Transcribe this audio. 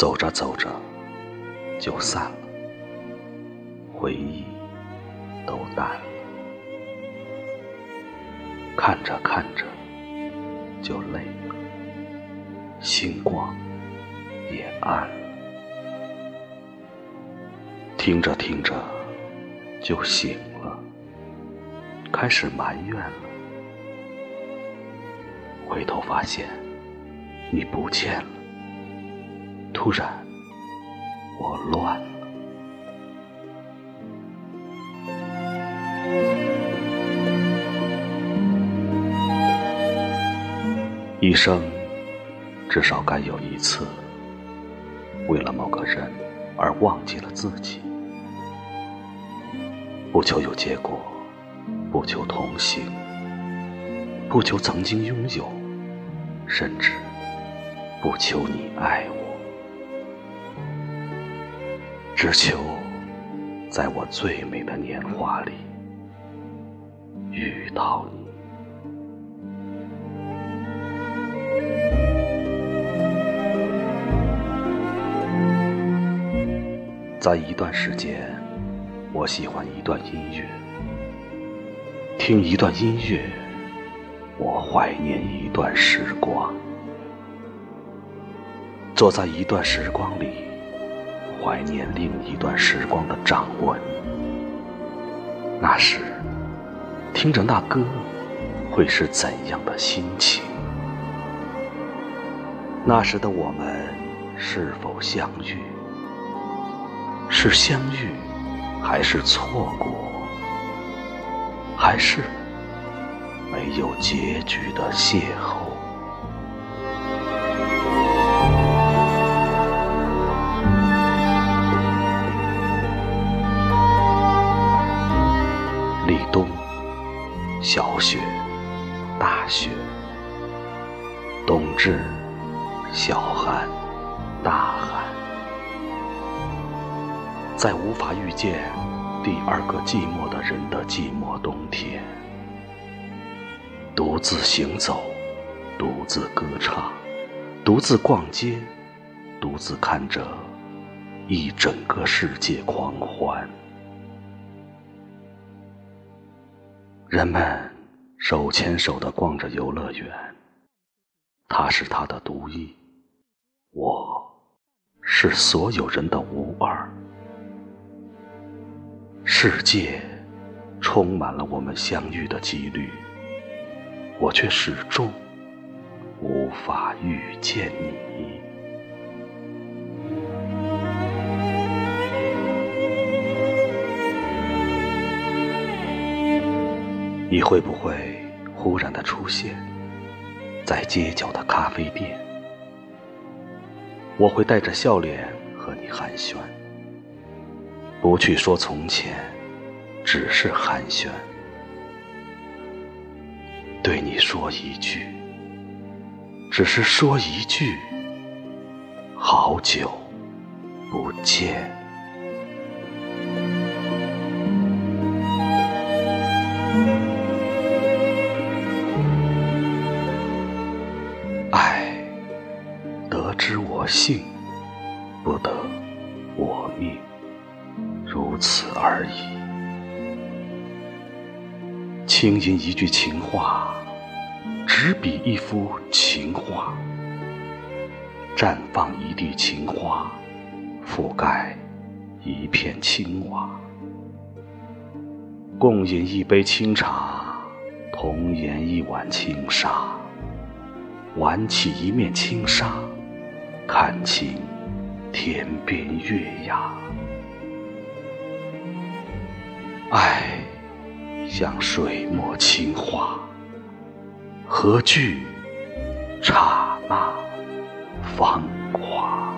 走着走着就散了，回忆都淡了，看着看着就累了，星光也暗了，听着听着就醒了，开始埋怨了，回头发现你不见了。突然，我乱了。一生至少该有一次，为了某个人而忘记了自己，不求有结果，不求同行，不求曾经拥有，甚至不求你爱我。只求在我最美的年华里遇到你。在一段时间，我喜欢一段音乐，听一段音乐，我怀念一段时光，坐在一段时光里。怀念另一段时光的掌纹，那时听着那歌，会是怎样的心情？那时的我们是否相遇？是相遇，还是错过？还是没有结局的邂逅？小雪，大雪，冬至，小寒，大寒，在无法遇见第二个寂寞的人的寂寞冬天，独自行走，独自歌唱，独自逛街，独自看着一整个世界狂欢。人们手牵手的逛着游乐园，他是他的独一，我是所有人的无二。世界充满了我们相遇的几率，我却始终无法遇见你。你会不会忽然的出现在街角的咖啡店？我会带着笑脸和你寒暄，不去说从前，只是寒暄，对你说一句，只是说一句，好久不见。得知我幸，不得我命，如此而已。轻吟一句情话，执笔一幅情画，绽放一地情花，覆盖一片青瓦。共饮一杯清茶，同研一碗清沙，挽起一面轻纱。看清天边月牙，爱像水墨青花，何惧刹那芳华？